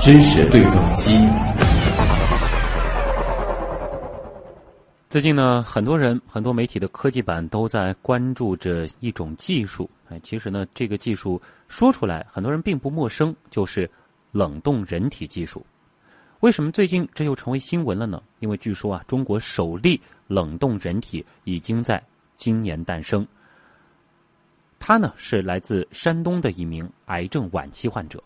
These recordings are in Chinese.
知识对撞机。最近呢，很多人、很多媒体的科技版都在关注着一种技术。哎，其实呢，这个技术说出来，很多人并不陌生，就是冷冻人体技术。为什么最近这又成为新闻了呢？因为据说啊，中国首例冷冻人体已经在今年诞生。他呢是来自山东的一名癌症晚期患者。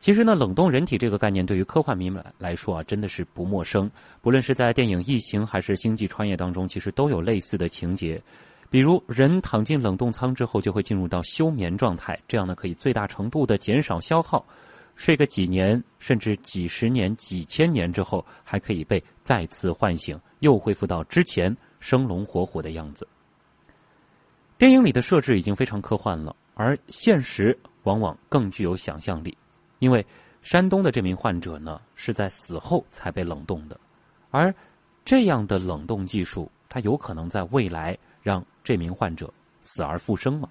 其实呢，冷冻人体这个概念对于科幻迷们来说啊，真的是不陌生。不论是在电影《异形》还是《星际穿越》当中，其实都有类似的情节。比如，人躺进冷冻舱之后，就会进入到休眠状态，这样呢可以最大程度的减少消耗，睡个几年，甚至几十年、几千年之后，还可以被再次唤醒，又恢复到之前生龙活虎的样子。电影里的设置已经非常科幻了，而现实往往更具有想象力。因为山东的这名患者呢，是在死后才被冷冻的，而这样的冷冻技术，它有可能在未来让这名患者死而复生吗？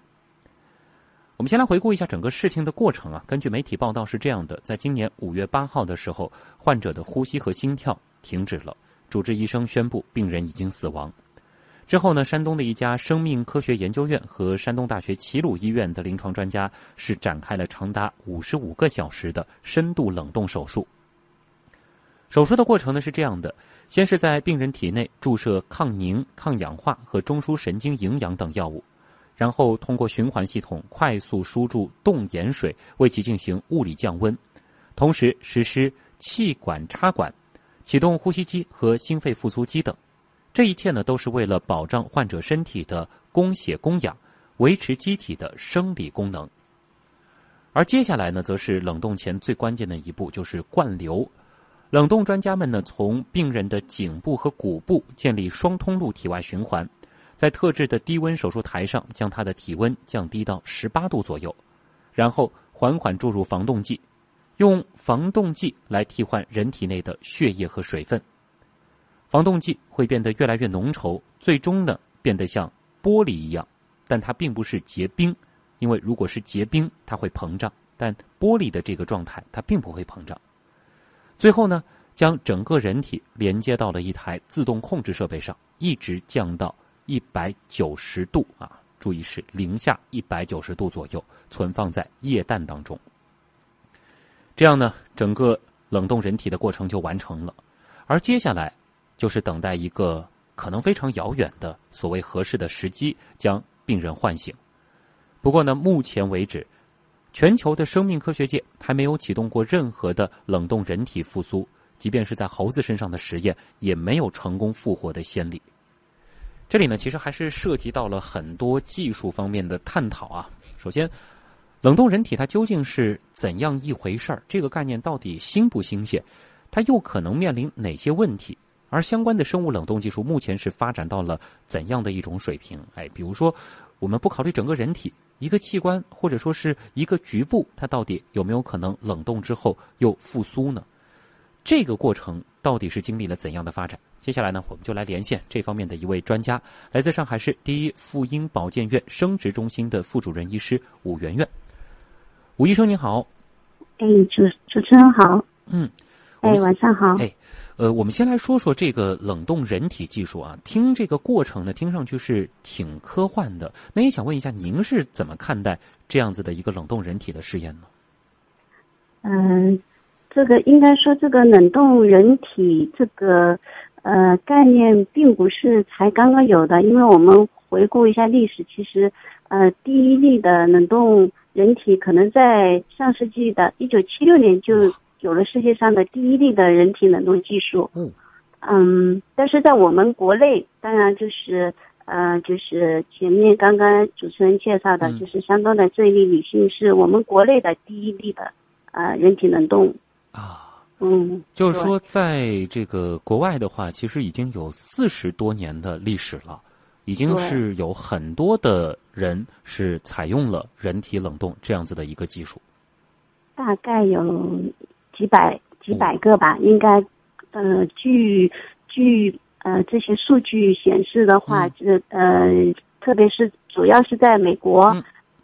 我们先来回顾一下整个事情的过程啊。根据媒体报道是这样的：在今年五月八号的时候，患者的呼吸和心跳停止了，主治医生宣布病人已经死亡。之后呢，山东的一家生命科学研究院和山东大学齐鲁医院的临床专家是展开了长达五十五个小时的深度冷冻手术。手术的过程呢是这样的：先是在病人体内注射抗凝、抗氧化和中枢神经营养等药物，然后通过循环系统快速输注冻盐水为其进行物理降温，同时实施气管插管、启动呼吸机和心肺复苏机等。这一切呢，都是为了保障患者身体的供血供氧，维持机体的生理功能。而接下来呢，则是冷冻前最关键的一步，就是灌流。冷冻专家们呢，从病人的颈部和骨部建立双通路体外循环，在特制的低温手术台上，将他的体温降低到十八度左右，然后缓缓注入防冻剂，用防冻剂来替换人体内的血液和水分。防冻剂会变得越来越浓稠，最终呢变得像玻璃一样，但它并不是结冰，因为如果是结冰，它会膨胀，但玻璃的这个状态它并不会膨胀。最后呢，将整个人体连接到了一台自动控制设备上，一直降到一百九十度啊，注意是零下一百九十度左右，存放在液氮当中。这样呢，整个冷冻人体的过程就完成了，而接下来。就是等待一个可能非常遥远的所谓合适的时机，将病人唤醒。不过呢，目前为止，全球的生命科学界还没有启动过任何的冷冻人体复苏，即便是在猴子身上的实验，也没有成功复活的先例。这里呢，其实还是涉及到了很多技术方面的探讨啊。首先，冷冻人体它究竟是怎样一回事儿？这个概念到底新不新鲜？它又可能面临哪些问题？而相关的生物冷冻技术目前是发展到了怎样的一种水平？哎，比如说，我们不考虑整个人体一个器官或者说是一个局部，它到底有没有可能冷冻之后又复苏呢？这个过程到底是经历了怎样的发展？接下来呢，我们就来连线这方面的一位专家，来自上海市第一妇婴保健院生殖中心的副主任医师武媛媛。武医生您好。哎，主主持人好。嗯。哎，晚上好。哎。呃，我们先来说说这个冷冻人体技术啊。听这个过程呢，听上去是挺科幻的。那也想问一下，您是怎么看待这样子的一个冷冻人体的试验呢？嗯，这个应该说，这个冷冻人体这个呃概念并不是才刚刚有的，因为我们回顾一下历史，其实呃第一例的冷冻人体可能在上世纪的一九七六年就。有了世界上的第一例的人体冷冻技术，嗯，嗯，但是在我们国内，当然就是，呃，就是前面刚刚主持人介绍的，就是山东的这一例女性，是我们国内的第一例的，呃，人体冷冻。啊，嗯，就是说，在这个国外的话，其实已经有四十多年的历史了，已经是有很多的人是采用了人体冷冻这样子的一个技术，大概有。几百几百个吧，应该，呃，据据呃这些数据显示的话，这呃，特别是主要是在美国，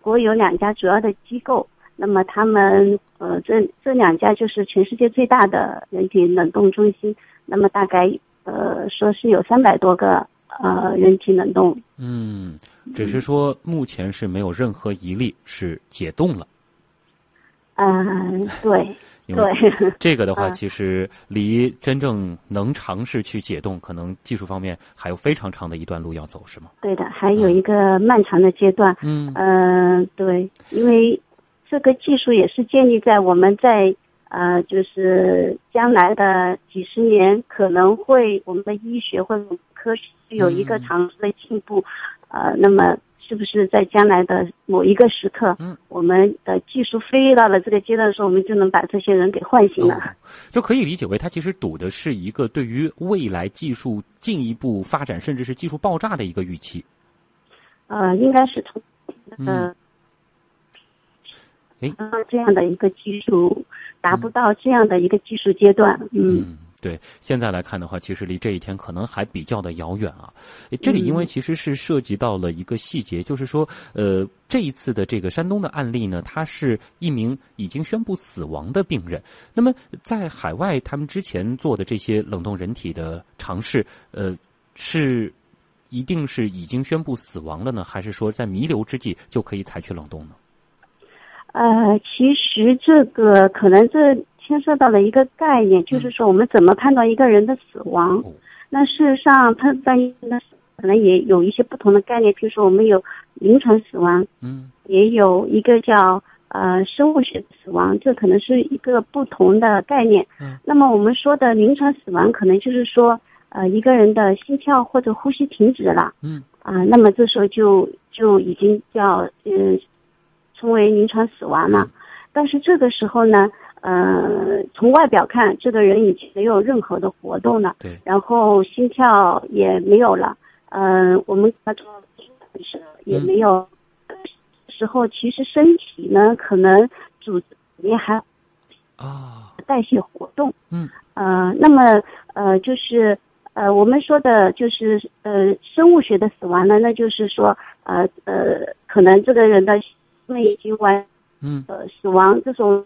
国有两家主要的机构，那么他们呃这这两家就是全世界最大的人体冷冻中心，那么大概呃说是有三百多个呃人体冷冻。嗯，只是说目前是没有任何一例是解冻了。嗯，对。因为 这个的话，其实离真正能尝试去解冻，可能技术方面还有非常长的一段路要走，是吗？对的，还有一个漫长的阶段。嗯嗯，对，因为这个技术也是建立在我们在呃，就是将来的几十年可能会我们的医学或者科学有一个长足的进步，呃，那么。是不是在将来的某一个时刻，嗯，我们的技术飞到了这个阶段的时候，我们就能把这些人给唤醒了？就可以理解为，它其实赌的是一个对于未来技术进一步发展，甚至是技术爆炸的一个预期。呃，应该是从呃，哎，这样的一个技术达不到这样的一个技术阶段，嗯。对，现在来看的话，其实离这一天可能还比较的遥远啊。这里因为其实是涉及到了一个细节，就是说，呃，这一次的这个山东的案例呢，他是一名已经宣布死亡的病人。那么在海外，他们之前做的这些冷冻人体的尝试，呃，是一定是已经宣布死亡了呢，还是说在弥留之际就可以采取冷冻呢？呃，其实这个可能这。牵涉到了一个概念，就是说我们怎么判断一个人的死亡？那事实上，他在那可能也有一些不同的概念。比如说，我们有临床死亡，嗯，也有一个叫呃生物学死亡，这可能是一个不同的概念。嗯，那么我们说的临床死亡，可能就是说呃一个人的心跳或者呼吸停止了，嗯，啊，那么这时候就就已经叫嗯称为临床死亡了。但是这个时候呢？呃，从外表看，这个人已经没有任何的活动了，对，然后心跳也没有了，嗯，我们他说也没有，时候其实身体呢可能组织里面还啊。代谢活动，嗯，呃，那么呃就是呃我们说的就是呃生物学的死亡呢，那就是说呃呃可能这个人的内已经完，嗯，呃死亡这种。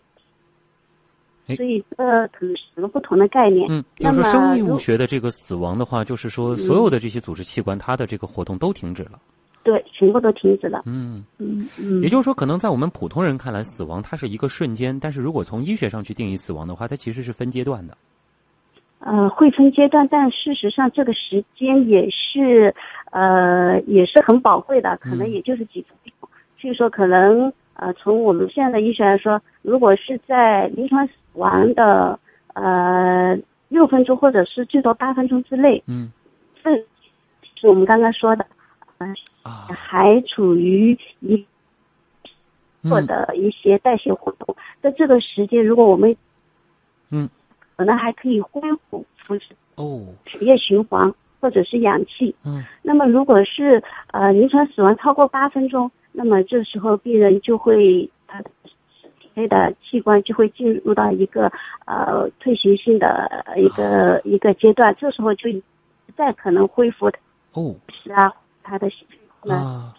所以，这，可能是个不同的概念。嗯，就是说生物学的这个死亡的话，就是说所有的这些组织器官，它的这个活动都停止了。对，全部都停止了。嗯嗯嗯。也就是说，可能在我们普通人看来，死亡它是一个瞬间，但是如果从医学上去定义死亡的话，它其实是分阶段的。呃，会分阶段，但事实上这个时间也是呃也是很宝贵的，可能也就是几分钟。所以说，可能呃从我们现在的医学来说，如果是在临床。完的呃六分钟或者是最多八分钟之内，嗯，这是我们刚刚说的，啊，还处于一做的一些代谢活动，在这个时间，如果我们嗯，可能还可以恢复肤质哦，血液循环或者是氧气，嗯，那么如果是呃临床死亡超过八分钟，那么这时候病人就会他的。内的器官就会进入到一个呃退行性的一个一个阶段，这时候就不再可能恢复哦，是啊，他的啊，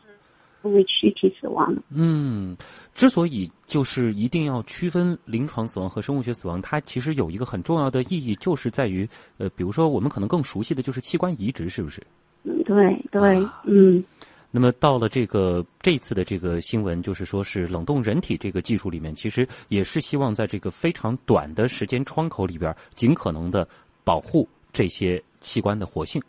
因为躯体死亡了。嗯，之所以就是一定要区分临床死亡和生物学死亡，它其实有一个很重要的意义，就是在于呃，比如说我们可能更熟悉的就是器官移植，是不是？嗯，对对，嗯。那么到了这个这次的这个新闻，就是说是冷冻人体这个技术里面，其实也是希望在这个非常短的时间窗口里边，尽可能的保护这些器官的活性。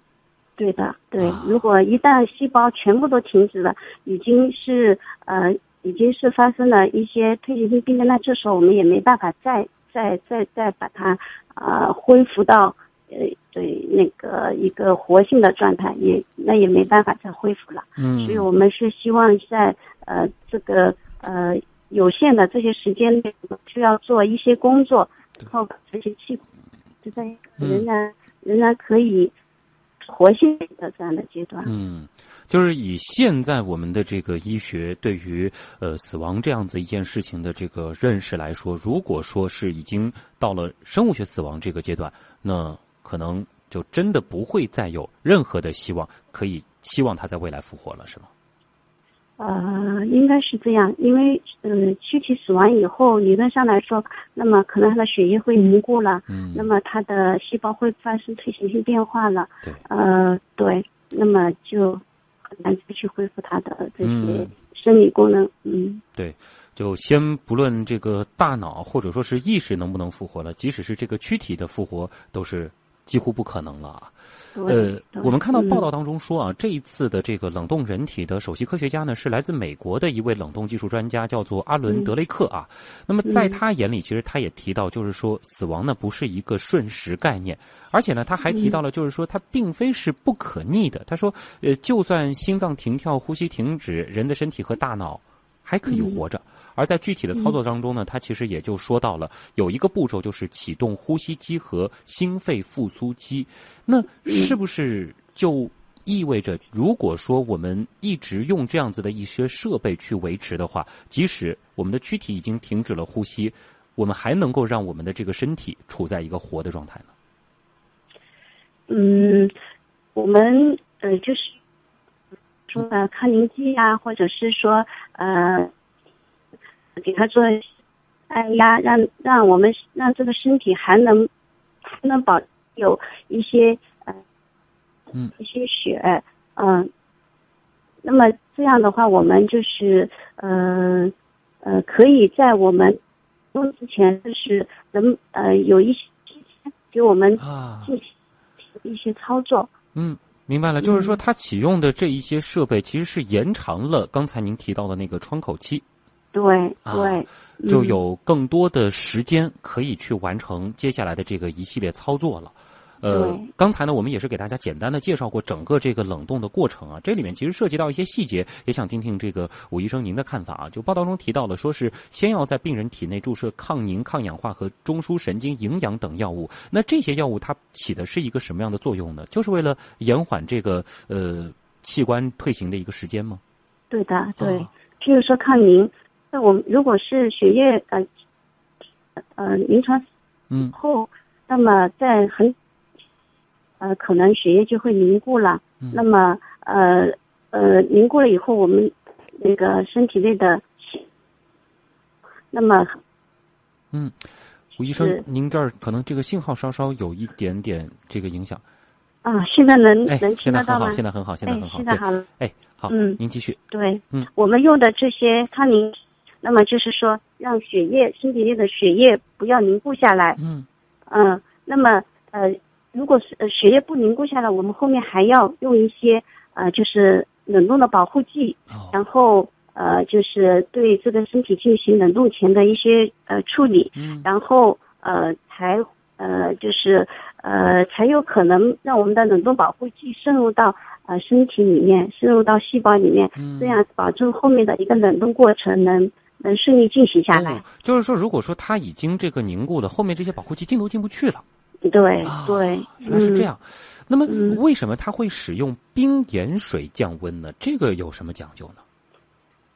对的，对。如果一旦细胞全部都停止了，已经是呃，已经是发生了一些退行性病变，那这时候我们也没办法再再再再把它啊恢复到。呃，对那个一个活性的状态，也那也没办法再恢复了。嗯，所以我们是希望在呃这个呃有限的这些时间内，需要做一些工作，然后把这些器官就在仍然仍然可以活性的这样的阶段。嗯，就是以现在我们的这个医学对于呃死亡这样子一件事情的这个认识来说，如果说是已经到了生物学死亡这个阶段，那可能就真的不会再有任何的希望，可以期望他在未来复活了，是吗？应该是这样，因为嗯，躯体死亡以后，理论上来说，那么可能他的血液会凝固了，嗯，那么他的细胞会发生退行性变化了，对，呃，对，那么就很难再去恢复他的这些嗯。生理功能，嗯，对，就先不论这个大脑或者说是意识能不能复活了，即使是这个躯体的复活，都是几乎不可能了啊。呃，我们看到报道嗯当中说啊，这一次的这个冷冻人体的首席科学家呢，是来自美国的一位冷冻技术专家，叫做阿伦·嗯德雷克啊。那么在嗯他眼里，其实他也提到，就是说死亡呢不是一个瞬时概念，而且呢，他还提到了，就是说它并非是不可逆的。他说，呃，就算心脏停跳、呼吸停止，人的身体和大脑还可以嗯活着。而在具体的操作当中呢，他其实也就说到了有一个步骤，就是启动呼吸机和心肺复苏机。那是不是就意味着，如果说我们一直用这样子的一些设备去维持的话，即使我们的躯体已经停止了呼吸，我们还能够让我们的这个身体处在一个活的状态呢？嗯，我们呃就是说呃抗凝剂啊，或者是说呃给他做按压，让让我们让这个身体还能还能保有一些呃嗯一些血，嗯、那么这样的话，我们就是呃呃可以在我们用之前就是能呃有一些给我们啊，进行一些操作。嗯，明白了，就是说嗯它启用的这一些设备其实是延长了刚才您提到的那个窗口期。对啊对，就嗯有更多的时间可以去完成接下来的这个一系列操作了。呃，刚才呢，我们也是给大家简单的介绍过整个这个冷冻的过程啊，这里面其实涉及到一些细节，也想听听这个武医生您的看法啊。就报道中提到了，说是先要在病人体内注射抗凝、抗氧化和中枢神经营养等药物，那这些药物它起的是一个什么样的作用呢？就是为了延缓这个呃器官退行的一个时间吗？对的对啊。譬如说抗凝，那我们如果是血液呃呃临床嗯后，那么在很呃可能血液就会凝固了。嗯那么呃呃凝固了以后，我们那个身体内的，那么嗯，吴医生，您这儿可能这个信号稍稍有一点点这个影响。啊，现在能哎，能听得到吗现在很好，？现在很好，现在好。对，现在好了。哎，好，嗯您继续。对，嗯，我们用的这些康宁，那么就是说让血液身体内的血液不要凝固下来，嗯。嗯，那么呃，如果是呃血液不凝固下来，我们后面还要用一些呃就是冷冻的保护剂，哦。然后呃就是对这个身体进行冷冻前的一些呃处理，嗯。然后呃才呃就是呃才有可能让我们的冷冻保护剂渗入到呃身体里面，渗入到细胞里面，嗯，这样保证后面的一个冷冻过程能能顺利进行下来哦。就是说，如果说它已经这个凝固了，后面这些保护剂进都进不去了。对啊对，原来是这样。那么，嗯为什么它会使用冰盐水降温呢？这个有什么讲究呢？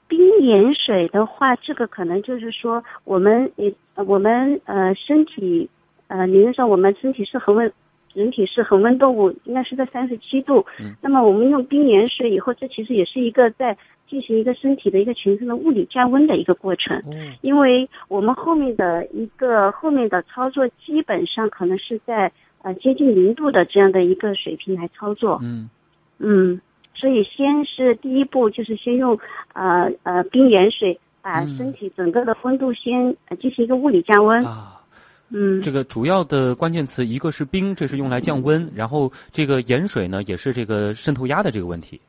冰盐水的话，这个可能就是说，我们也呃我们呃身体呃理论上我们身体是恒温，人体是恒温动物，应该是在三十七度。嗯那么我们用冰盐水以后，这其实也是一个在进行一个身体的一个全身的物理降温的一个过程。嗯，因为我们后面的一个后面的操作，基本上可能是在呃接近零度的这样的一个水平来操作。嗯嗯，所以先是第一步就是先用呃呃冰盐水把嗯身体整个的温度先呃进行一个物理降温。啊，嗯，这个主要的关键词一个是冰，这是用来降温，然后这个盐水呢也是这个渗透压的这个问题。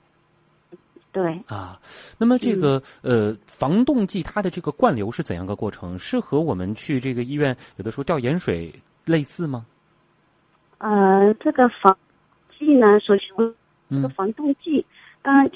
对。啊，那么这个、呃防冻剂它的这个灌流是怎样个过程？是和我们去这个医院有的时候吊盐水类似吗？呃，这个防剂呢，首先这个嗯防冻剂，当然，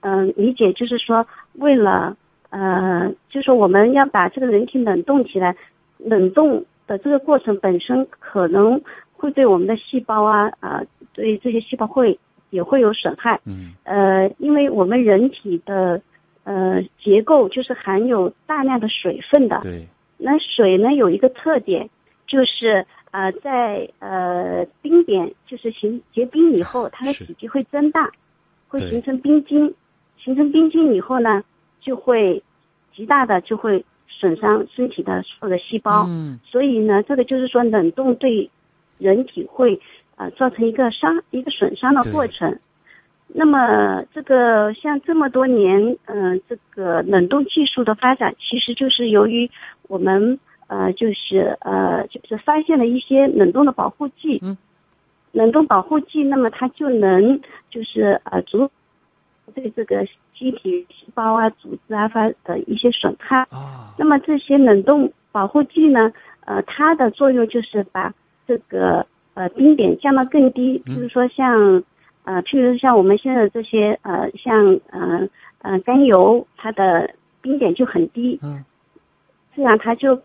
嗯、理解就是说，为了呃，就是说我们要把这个人体冷冻起来，冷冻的这个过程本身可能会对我们的细胞啊啊、对这些细胞会也会有损害。嗯。呃，因为我们人体的呃结构就是含有大量的水分的，对，那水呢有一个特点，就是呃在呃冰点就是形结冰以后，它的体积会增大，会形成冰晶，形成冰晶以后呢，就会极大的就会损伤身体的所有的细胞。嗯。所以呢，这个就是说冷冻对人体会呃造成一个伤一个损伤的过程。那么这个像这么多年，嗯、这个冷冻技术的发展，其实就是由于我们呃就是呃就是发现了一些冷冻的保护剂。嗯。冷冻保护剂，那么它就能就是呃阻对这个机体细胞啊、组织啊发的一些损害。啊那么这些冷冻保护剂呢，呃，它的作用就是把这个呃冰点降到更低，就是说像呃，譬如像我们现在这些呃，像呃呃甘油，它的冰点就很低，嗯。这样它就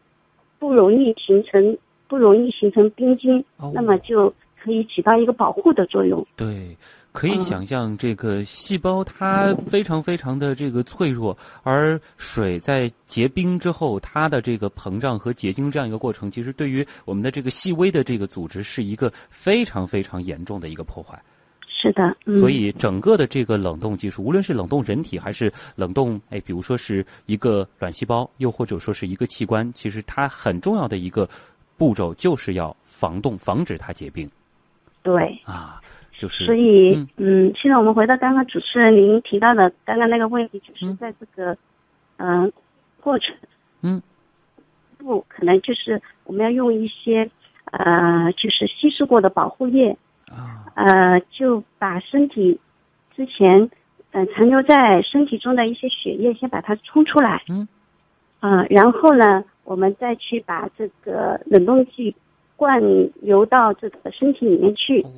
不容易形成不容易形成冰晶，哦。那么就可以起到一个保护的作用。对，可以嗯想象这个细胞它非常非常的这个脆弱，而水在结冰之后，它的这个膨胀和结晶这样一个过程，其实对于我们的这个细微的这个组织是一个非常非常严重的一个破坏。是的，嗯，所以整个的这个冷冻技术，无论是冷冻人体还是冷冻，哎，比如说是一个卵细胞，又或者说是一个器官，其实它很重要的一个步骤就是要防冻，防止它结冰对。啊，就是所以嗯，嗯，现在我们回到刚刚主持人您提到的刚刚那个问题，就是嗯。在这个，嗯、过程。嗯。不可能就是我们要用一些，呃，就是稀释过的保护液，啊，呃，就把身体之前，呃，残留在身体中的一些血液先把它冲出来，嗯，啊、然后呢，我们再去把这个冷冻剂灌流到自己的身体里面去，哦。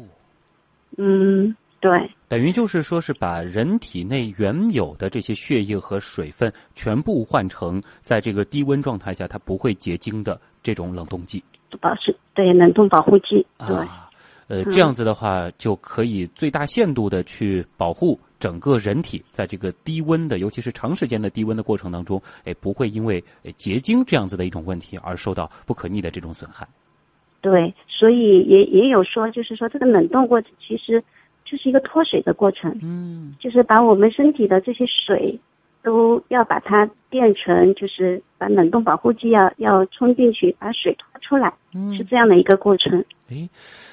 嗯，对。等于就是说，是把人体内原有的这些血液和水分全部换成在这个低温状态下它不会结晶的这种冷冻剂保湿对冷冻保护剂，对、啊。呃，嗯这样子的话，就可以最大限度的去保护整个人体在这个低温的，尤其是长时间的低温的过程当中，哎，不会因为呃结晶这样子的一种问题而受到不可逆的这种损害。对，所以也也有说，就是说这个冷冻过程其实就是一个脱水的过程，嗯就是把我们身体的这些水都要把它变成，就是把冷冻保护剂要要冲进去，把水脱出来，嗯是这样的一个过程。哎，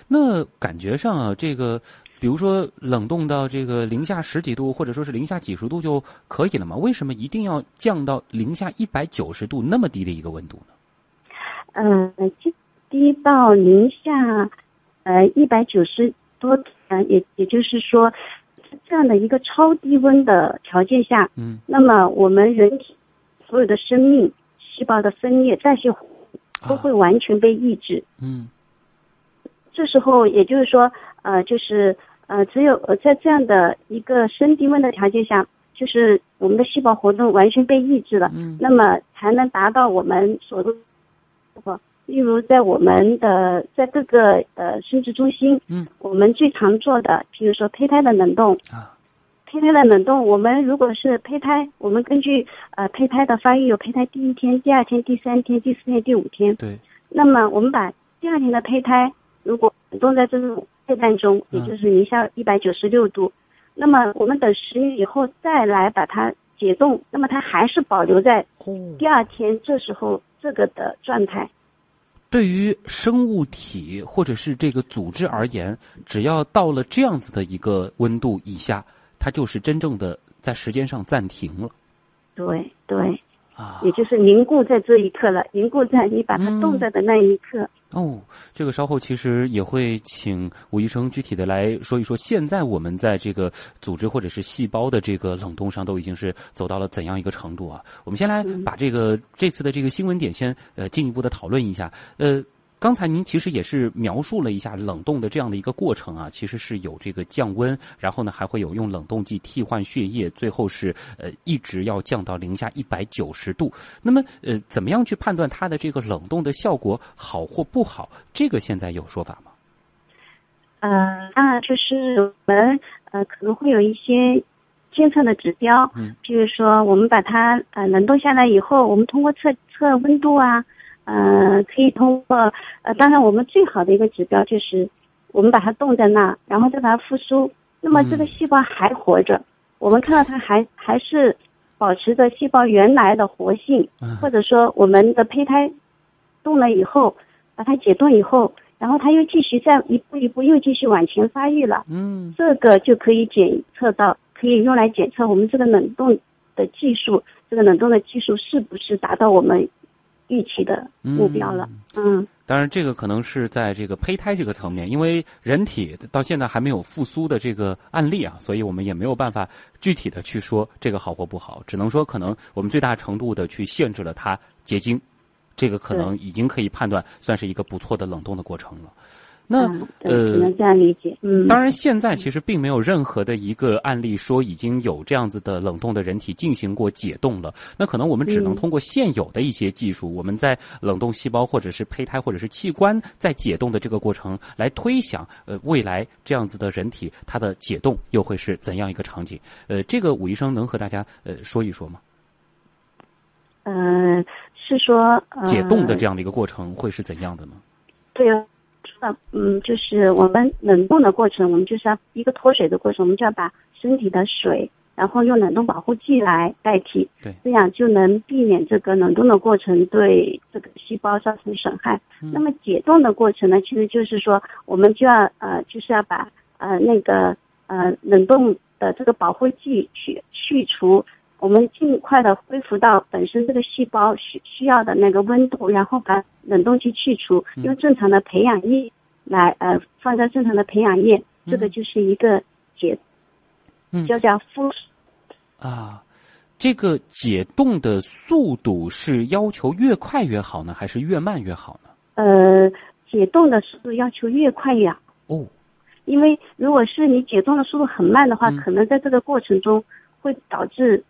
那感觉上啊，这个比如说冷冻到这个零下十几度，或者说是零下几十度就可以了吗？为什么一定要降到零下一百九十度那么低的一个温度呢？呃，低低到零下呃一百九十多，呃，也也就是说，这样的一个超低温的条件下，嗯，那么我们人体所有的生命细胞的分裂、代谢都会完全被抑制。嗯。这时候，也就是说，呃，就是呃，只有呃在这样的一个深低温的条件下，就是我们的细胞活动完全被抑制了，嗯。那么才能达到我们所说的，例如在我们的在各个呃生殖中心，嗯，我们最常做的，比如说胚胎的冷冻，啊胚胎的冷冻，我们如果是胚胎，我们根据呃胚胎的发育有胚胎第一天、第二天、第三天、第四天、第五天，对那么我们把第二天的胚胎如果冷冻在这种液氮中，嗯也就是零下一百九十六度，那么我们等十年以后再来把它解冻，那么它还是保留在哦。第二天这时候这个的状态。对于生物体或者是这个组织而言，只要到了这样子的一个温度以下，它就是真正的在时间上暂停了。对对，啊。也就是凝固在这一刻了，凝固在你把它冻在的那一刻。哦，这个稍后其实也会请吴医生具体的来说一说，现在我们在这个组织或者是细胞的这个冷冻上都已经是走到了怎样一个程度啊？我们先来把这个这次的这个新闻点先呃进一步的讨论一下。呃，刚才您其实也是描述了一下冷冻的这样的一个过程啊，其实是有这个降温，然后呢还会有用冷冻剂替换血液，最后是呃一直要降到零下一百九十度。那么呃，怎么样去判断它的这个冷冻的效果好或不好？这个现在有说法吗？呃，当然就是我们呃可能会有一些监测的指标，嗯，比如说我们把它呃冷冻下来以后，我们通过测测温度啊，呃，可以通过呃，当然我们最好的一个指标就是我们把它冻在那，然后再把它复苏，那么这个嗯细胞还活着，我们看到它还还是保持着细胞原来的活性，或者说我们的胚胎冻了以后，把它解冻以后，然后它又继续再一步一步又继续往前发育了。嗯，这个就可以检测到，可以用来检测我们这个冷冻的技术，这个冷冻的技术是不是达到我们预期的目标了？嗯。当然，这个可能是在这个胚胎这个层面，因为人体到现在还没有复苏的这个案例啊，所以我们也没有办法具体的去说这个好或不好，只能说可能我们最大程度的去限制了它结晶，这个可能已经可以判断算是一个不错的冷冻的过程了。那呃，只能这样理解。嗯，当然，现在其实并没有任何的一个案例说已经有这样子的冷冻的人体进行过解冻了。那可能我们只能通过现有的一些技术，我们在冷冻细胞或者是胚胎或者是器官在解冻的这个过程来推想，呃，未来这样子的人体它的解冻又会是怎样一个场景？呃，这个武医生能和大家呃说一说吗？嗯，是说解冻的这样的一个过程会是怎样的呢？对啊。那嗯，就是我们冷冻的过程，我们就是要一个脱水的过程，我们就要把身体的水，然后用冷冻保护剂来代替，对，这样就能避免这个冷冻的过程对这个细胞造成损害。那么解冻的过程呢，其实就是说，我们就要呃，就是要把呃那个呃冷冻的这个保护剂去去除。我们尽快的恢复到本身这个细胞需需要的那个温度，然后把冷冻剂去除，用正常的培养液来呃放在正常的培养液，这个就是一个解，就叫复啊，这个解冻的速度是要求越快越好呢，还是越慢越好呢？呃，解冻的速度要求越快越好。哦，因为如果是你解冻的速度很慢的话，可能在这个过程中会导致。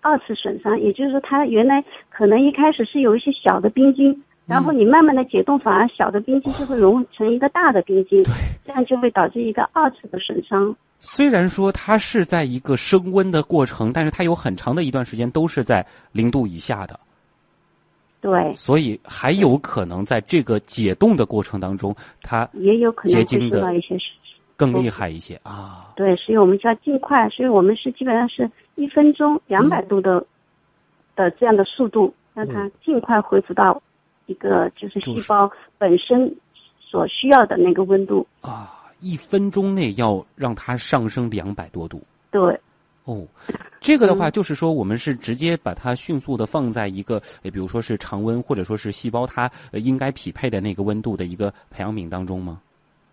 二次损伤，也就是说，它原来可能一开始是有一些小的冰晶，然后你慢慢的解冻，反而小的冰晶就会融成一个大的冰晶，这样就会导致一个二次的损伤。虽然说它是在一个升温的过程，但是它有很长的一段时间都是在零度以下的。对。所以还有可能在这个解冻的过程当中，它也有可能结晶的一些更厉害一些啊。对，所以我们就要尽快，所以我们是基本上是。一分钟两百度的的这样的速度，让它尽快恢复到一个就是细胞本身所需要的那个温度啊！一分钟内要让它上升两百多度。对。哦，这个的话就是说，我们是直接把它迅速的放在一个，比如说是常温或者说是细胞它应该匹配的那个温度的一个培养皿当中吗？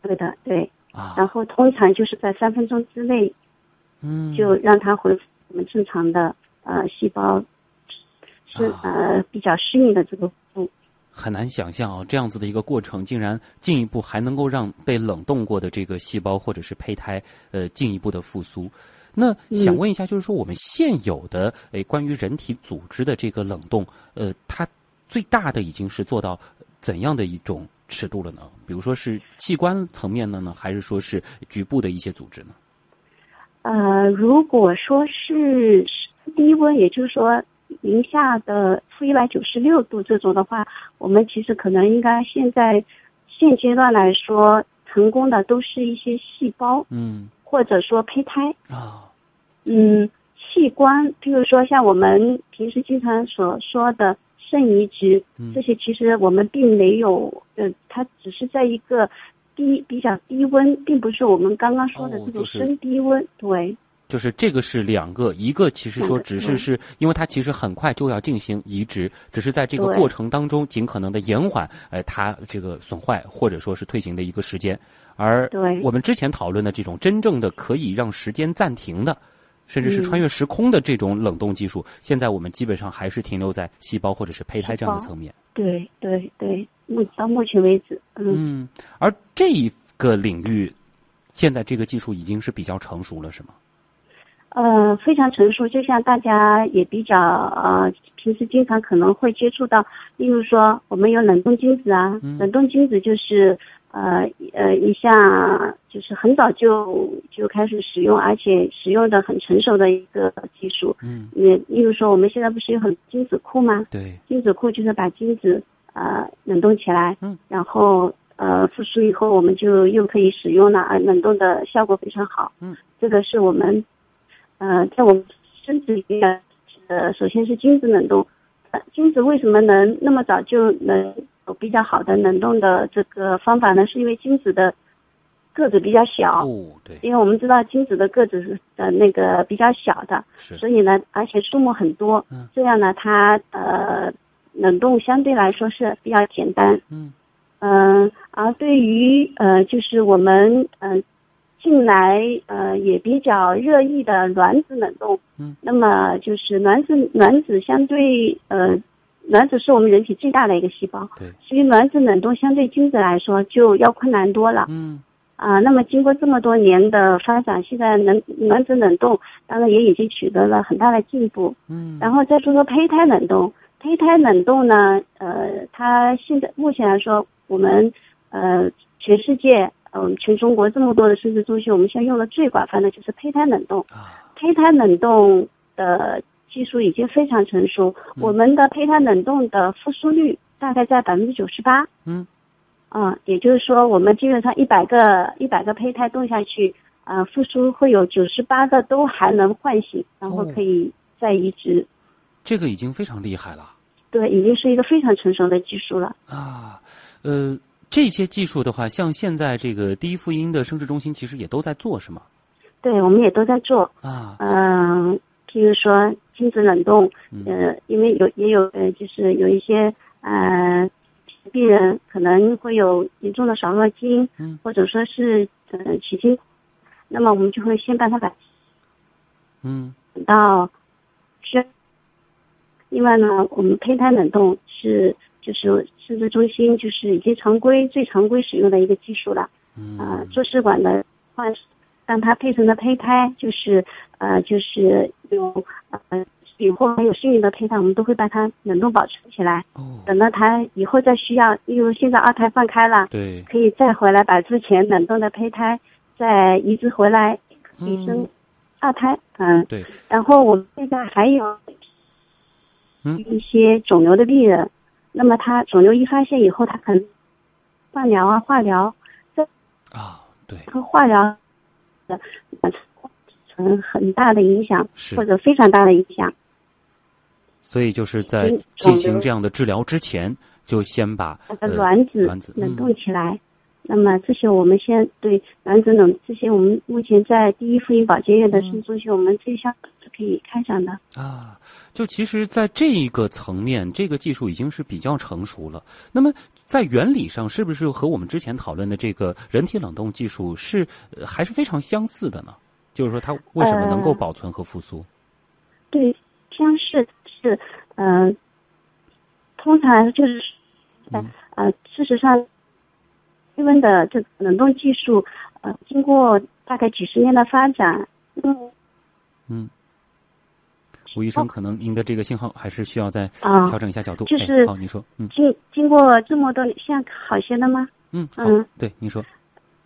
对的，对。啊。然后通常就是在三分钟之内，嗯，就让它恢复。我们正常的呃细胞是呃比较适应的这个度，很难想象啊，这样子的一个过程，竟然进一步还能够让被冷冻过的这个细胞或者是胚胎呃进一步的复苏。那想问一下，就是说我们现有的诶关于人体组织的这个冷冻，呃，它最大的已经是做到怎样的一种尺度了呢？比如说是器官层面的呢，还是说是局部的一些组织呢？呃，如果说是低温，也就是说零下的负一百九十六度这种的话，我们其实可能应该现在现阶段来说，成功的都是一些细胞，嗯，或者说胚胎。啊，嗯，器官，譬如说像我们平时经常所说的肾移植，这些其实我们并没有，呃，它只是在一个。低比较低温，并不是我们刚刚说的这种深低温，对。就是这个是两个，一个其实说只是是因为它其实很快就要进行移植，只是在这个过程当中尽可能的延缓，呃，它这个损坏或者说是退行的一个时间。而我们之前讨论的这种真正的可以让时间暂停的，甚至是穿越时空的这种冷冻技术，现在我们基本上还是停留在细胞或者是胚胎这样的层面。对对对。目到目前为止，嗯，而这一个领域，现在这个技术已经是比较成熟了，是吗？呃，非常成熟，就像大家也比较呃，平时经常可能会接触到，例如说我们有冷冻精子啊，冷冻精子就是呃呃一项就是很早就就开始使用，而且使用的很成熟的一个技术。嗯，也例如说我们现在不是有很精子库吗？对，精子库就是把精子。呃，冷冻起来，嗯，然后呃复苏以后，我们就又可以使用了，呃，冷冻的效果非常好，嗯，这个是我们呃在我们身体里面呃，首先是精子冷冻，呃，精子为什么能那么早就能有比较好的冷冻的这个方法呢？是因为精子的个子比较小，哦，对，因为我们知道精子的个子是呃那个比较小的，是，所以呢，而且数目很多，嗯这样呢，它呃冷冻相对来说是比较简单。嗯嗯，而对于呃，就是我们嗯、呃、近来呃也比较热议的卵子冷冻，嗯，那么就是卵子卵子相对呃卵子是我们人体最大的一个细胞，对，所以卵子冷冻相对精子来说就要困难多了。嗯啊，那么经过这么多年的发展，现在能卵子冷冻当然也已经取得了很大的进步。嗯，然后再说说胚胎冷冻，胚胎冷冻呢，呃，它现在目前来说，我们呃全世界，嗯、全中国这么多的生殖中心，我们现在用的最广泛的就是胚胎冷冻。啊，胚胎冷冻的技术已经非常成熟，嗯我们的胚胎冷冻的复苏率大概在百分之九十八。嗯啊，也就是说，我们基本上一百个一百个胚胎冻下去，呃，复苏会有九十八个都还能唤醒，然后哦可以再移植。这个已经非常厉害了对，已经是一个非常成熟的技术了。啊，呃，这些技术的话，像现在这个第一妇婴的生殖中心，其实也都在做，是吗？对，我们也都在做。啊，嗯、譬如说精子冷冻，嗯呃，因为有也有呃，就是有一些呃病人可能会有严重的少弱精，嗯或者说是呃取精，那么我们就会先帮他把嗯等到需要。另外呢，我们胚胎冷冻是就是生殖中心就是已经常规最常规使用的一个技术了。嗯啊，做试管的话，让它配成的胚胎就是呃就是有呃以后还有剩余的胚胎，我们都会把它冷冻保存起来，哦，等到它以后再需要，例如现在二胎放开了，对，可以再回来把之前冷冻的胚胎再移植回来，可以生嗯二胎，嗯。对，然后我们现在还有嗯一些肿瘤的病人，那么他肿瘤一发现以后，他可能化疗啊、化疗啊，对，和化疗的呃成很大的影响，是或者非常大的影响。所以就是在嗯进行这样的治疗之前，就先把它的呃卵子卵子冷嗯冻起来。那么这些我们先对男子冷这些我们目前在第一妇婴保健院的生殖中心，我们这项是可以开展的。啊，就其实，在这一个层面，这个技术已经是比较成熟了。那么，在原理上，是不是和我们之前讨论的这个人体冷冻技术是、呃还是非常相似的呢？就是说，它为什么能够呃保存和复苏？对，相似是，呃，通常就是，嗯呃，事实上，低温的这个冷冻技术，呃，经过大概几十年的发展，嗯。嗯，吴医生，可能您的这个信号还是需要再啊。调整一下角度。就是哎、好，您说，嗯。经经过这么多年，现在好些了吗？嗯，嗯。对，您说，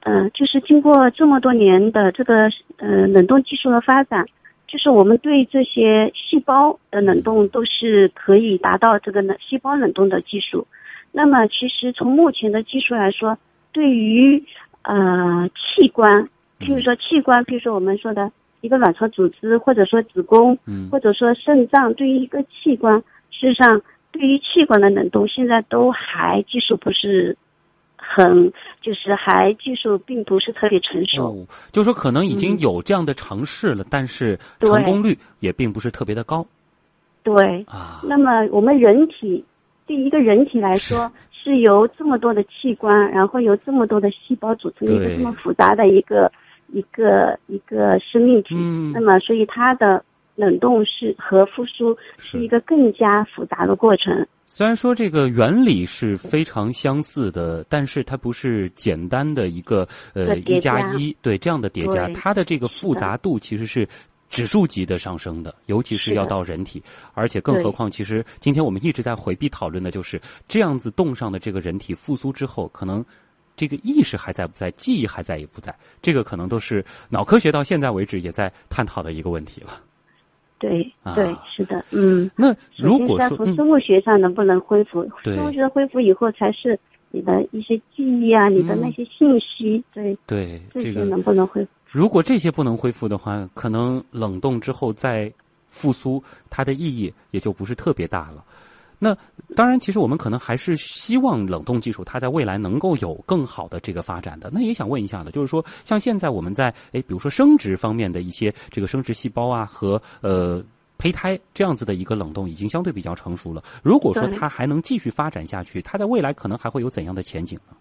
嗯、就是经过这么多年的这个呃冷冻技术的发展，就是我们对这些细胞的冷冻都是可以达到这个冷细胞冷冻的技术。那么其实从目前的技术来说，对于呃器官，譬如说器官，譬如说我们说的一个卵巢组织，或者说子宫，嗯。或者说肾脏，对于一个器官，事实上对于器官的冷冻，现在都还技术不是很，就是还技术并不是特别成熟。哦，就是说可能已经嗯。有这样的尝试了，但是成功率也并不是特别的高。对，啊。那么我们人体对一个人体来说，是由这么多的器官，然后由这么多的细胞组成一个这么复杂的一个一个一个生命体。嗯那么，所以它的冷冻是和复苏是是一个更加复杂的过程。虽然说这个原理是非常相似的，但是它不是简单的一个呃一加加一对这样的叠加，它的这个复杂度其实是指数级的上升的，尤其是要到人体，而且更何况，其实今天我们一直在回避讨论的就是这样子冻上的这个人体复苏之后，可能。这个意识还在不在？记忆还在也不在？这个可能都是脑科学到现在为止也在探讨的一个问题了。对啊对，是的，嗯。那如果从生物学上能不能恢复，对生物学恢复以后，才是你的一些记忆啊，你的那些信息，对对这些能不能恢复？如果这些不能恢复的话，可能冷冻之后再复苏它的意义也就不是特别大了。那当然，其实我们可能还是希望冷冻技术它在未来能够有更好的这个发展的。那也想问一下呢，就是说，像现在我们在诶，比如说生殖方面的一些这个生殖细胞啊和呃胚胎这样子的一个冷冻已经相对比较成熟了。如果说它还能继续发展下去，它在未来可能还会有怎样的前景呢？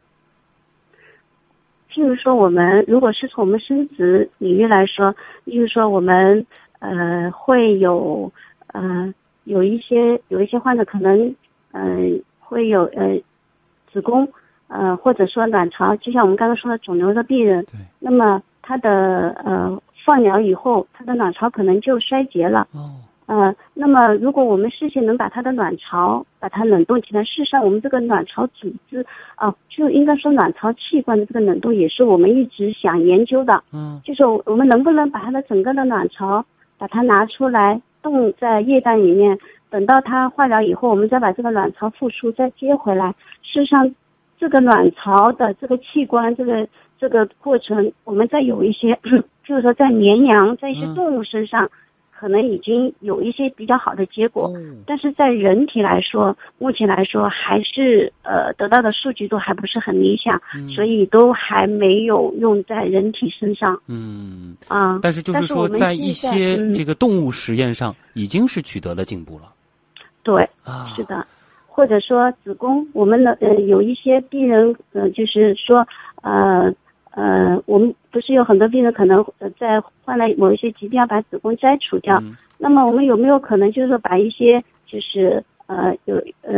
譬如说，我们如果是从我们生殖领域来说，例如说我们呃会有呃。有一些有一些患者可能，嗯，会有呃子宫，呃或者说卵巢，就像我们刚刚说的肿瘤的病人，对，那么他的呃放疗以后，他的卵巢可能就衰竭了，哦，呃，那么如果我们事先能把他的卵巢把它冷冻起来，事实上我们这个卵巢组织啊，就应该说卵巢器官的这个冷冻也是我们一直想研究的，嗯，就是我们能不能把它的整个的卵巢把它拿出来。冻在液氮里面，等到它化疗以后，我们再把这个卵巢复苏，再接回来。事实上，这个卵巢的这个器官，这个这个过程，我们在有一些，就是说在绵羊，在一些动物身上。可能已经有一些比较好的结果，但是在人体来说，目前来说还是呃得到的数据都还不是很理想，所以都还没有用在人体身上。嗯啊，但是就是说，在一些这个动物实验上，已经是取得了进步了。对，啊，是的，或者说子宫，我们的呃有一些病人呃就是说呃。呃，我们不是有很多病人可能在患了某一些疾病要把子宫摘除掉，那么我们有没有可能就是说把一些就是呃有呃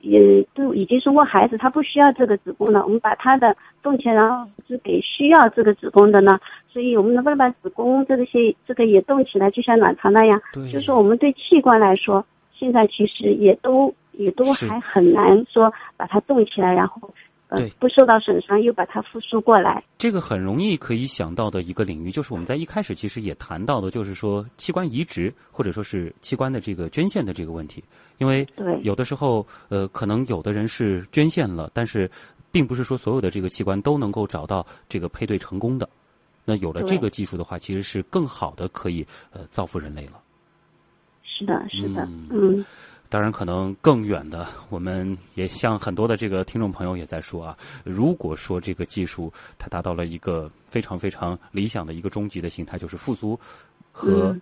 也都已经生过孩子，他不需要这个子宫了，我们把他的动起来，然后是给需要这个子宫的呢？所以我们能不能把子宫这个些这个也动起来，就像卵巢那样？就是说我们对器官来说，现在其实也都也都还很难说把它动起来，然后。对，不受到损伤，又把它复苏过来。这个很容易可以想到的一个领域，就是我们在一开始其实也谈到的，就是说器官移植或者说是器官的这个捐献的这个问题。因为有的时候，呃，可能有的人是捐献了，但是并不是说所有的这个器官都能够找到这个配对成功的。那有了这个技术的话，其实是更好的可以呃造福人类了。是的，是的，嗯。当然，可能更远的，我们也像很多的这个听众朋友也在说啊，如果说这个技术它达到了一个非常非常理想的一个终极的形态，就是复苏和。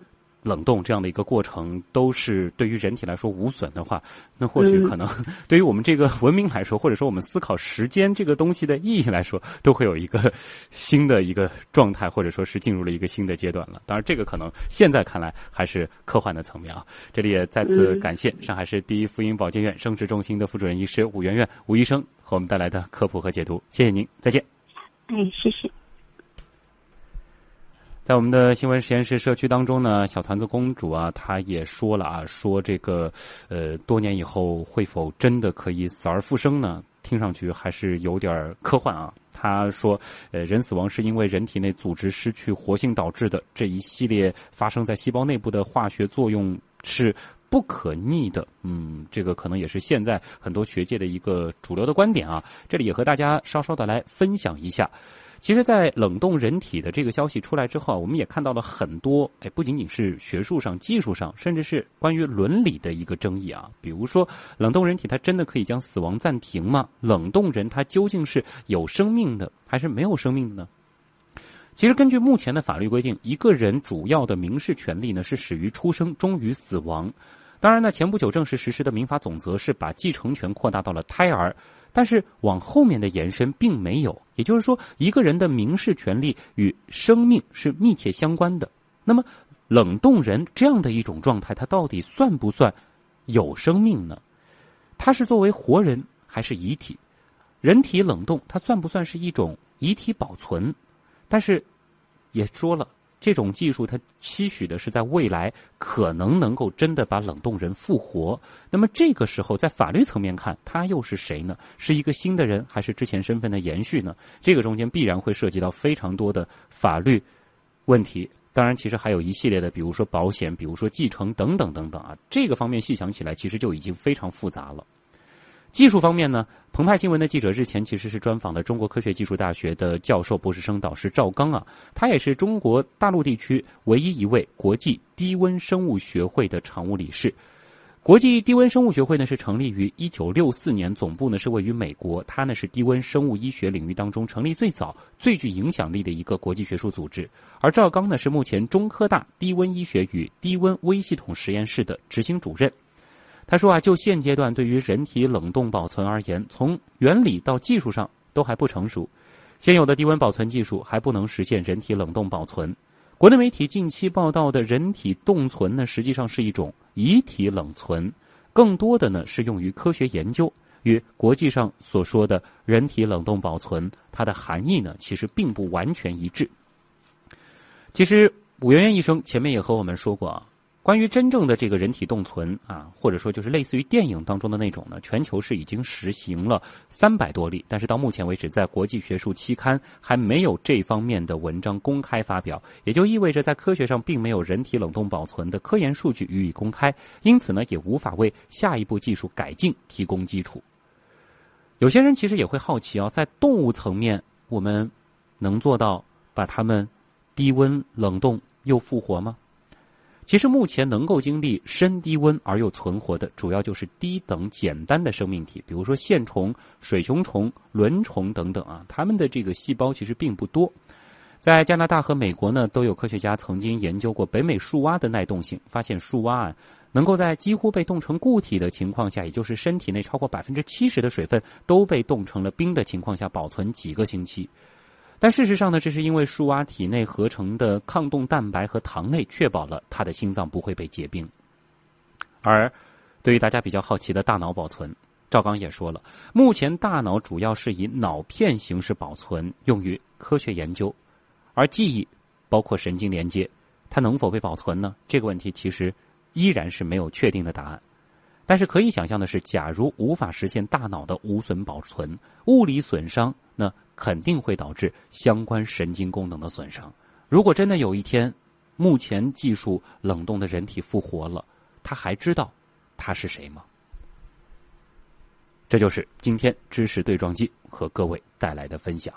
冷冻这样的一个过程都是对于人体来说无损的话，那或许可能 对于我们这个文明来说，或者说我们思考时间这个东西的意义来说，都会有一个新的一个状态，或者说是进入了一个新的阶段了。当然，这个可能现在看来还是科幻的层面啊。这里也再次感谢上海市第一妇婴保健院生殖中心的副主任医师武媛媛吴医生和我们带来的科普和解读。谢谢您，再见。哎，谢谢。在我们的新闻实验室社区当中呢，小团子公主啊，她也说了啊，说这个，呃，多年以后会否真的可以死而复生呢？听上去还是有点科幻啊。她说，呃，人死亡是因为人体内组织失去活性导致的，这一系列发生在细胞内部的化学作用是不可逆的。嗯，这个可能也是现在很多学界的一个主流的观点啊。这里也和大家稍稍的来分享一下。其实，在冷冻人体的这个消息出来之后，我们也看到了很多，哎，不仅仅是学术上、技术上，甚至是关于伦理的一个争议啊。比如说，冷冻人体它真的可以将死亡暂停吗？冷冻人他究竟是有生命的还是没有生命的呢？其实，根据目前的法律规定，一个人主要的民事权利呢是始于出生，终于死亡。当然呢，前不久正式实施的民法总则是把继承权扩大到了胎儿。但是往后面的延伸并没有，也就是说，一个人的民事权利与生命是密切相关的。那么，冷冻人这样的一种状态，它到底算不算有生命呢？它是作为活人还是遗体？人体冷冻，它算不算是一种遗体保存？但是，也说了。这种技术，它期许的是在未来可能能够真的把冷冻人复活。那么这个时候，在法律层面看，他又是谁呢？是一个新的人，还是之前身份的延续呢？这个中间必然会涉及到非常多的法律问题。当然，其实还有一系列的，比如说保险，比如说继承等等等等啊。这个方面细想起来，其实就已经非常复杂了。技术方面呢，澎湃新闻的记者日前其实是专访了中国科学技术大学的教授、博士生导师赵刚啊，他也是中国大陆地区唯一一位国际低温生物学会的常务理事。国际低温生物学会呢是成立于一九六四年，总部呢是位于美国，它呢是低温生物医学领域当中成立最早、最具影响力的一个国际学术组织。而赵刚呢是目前中科大低温医学与低温微系统实验室的执行主任。他说啊，就现阶段对于人体冷冻保存而言，从原理到技术上都还不成熟，现有的低温保存技术还不能实现人体冷冻保存。国内媒体近期报道的人体冻存呢，实际上是一种遗体冷存，更多的呢是用于科学研究，与国际上所说的人体冷冻保存它的含义呢，其实并不完全一致。其实武媛媛医生前面也和我们说过啊。关于真正的这个人体冻存啊，或者说就是类似于电影当中的那种呢，全球是已经实行了三百多例，但是到目前为止，在国际学术期刊还没有这方面的文章公开发表，也就意味着在科学上并没有人体冷冻保存的科研数据予以公开，因此呢，也无法为下一步技术改进提供基础。有些人其实也会好奇啊，在动物层面，我们能做到把它们低温冷冻又复活吗？其实目前能够经历深低温而又存活的，主要就是低等简单的生命体，比如说线虫、水熊虫、轮虫等等啊。它们的这个细胞其实并不多。在加拿大和美国呢，都有科学家曾经研究过北美树蛙的耐冻性，发现树蛙啊能够在几乎被冻成固体的情况下，也就是身体内超过百分之七十的水分都被冻成了冰的情况下，保存几个星期。但事实上呢，这是因为树蛙体内合成的抗冻蛋白和糖类确保了它的心脏不会被结冰。而对于大家比较好奇的大脑保存，赵刚也说了，目前大脑主要是以脑片形式保存，用于科学研究。而记忆，包括神经连接，它能否被保存呢？这个问题其实依然是没有确定的答案。但是可以想象的是，假如无法实现大脑的无损保存，物理损伤，那肯定会导致相关神经功能的损伤。如果真的有一天，目前技术冷冻的人体复活了，他还知道他是谁吗？这就是今天知识对撞机和各位带来的分享。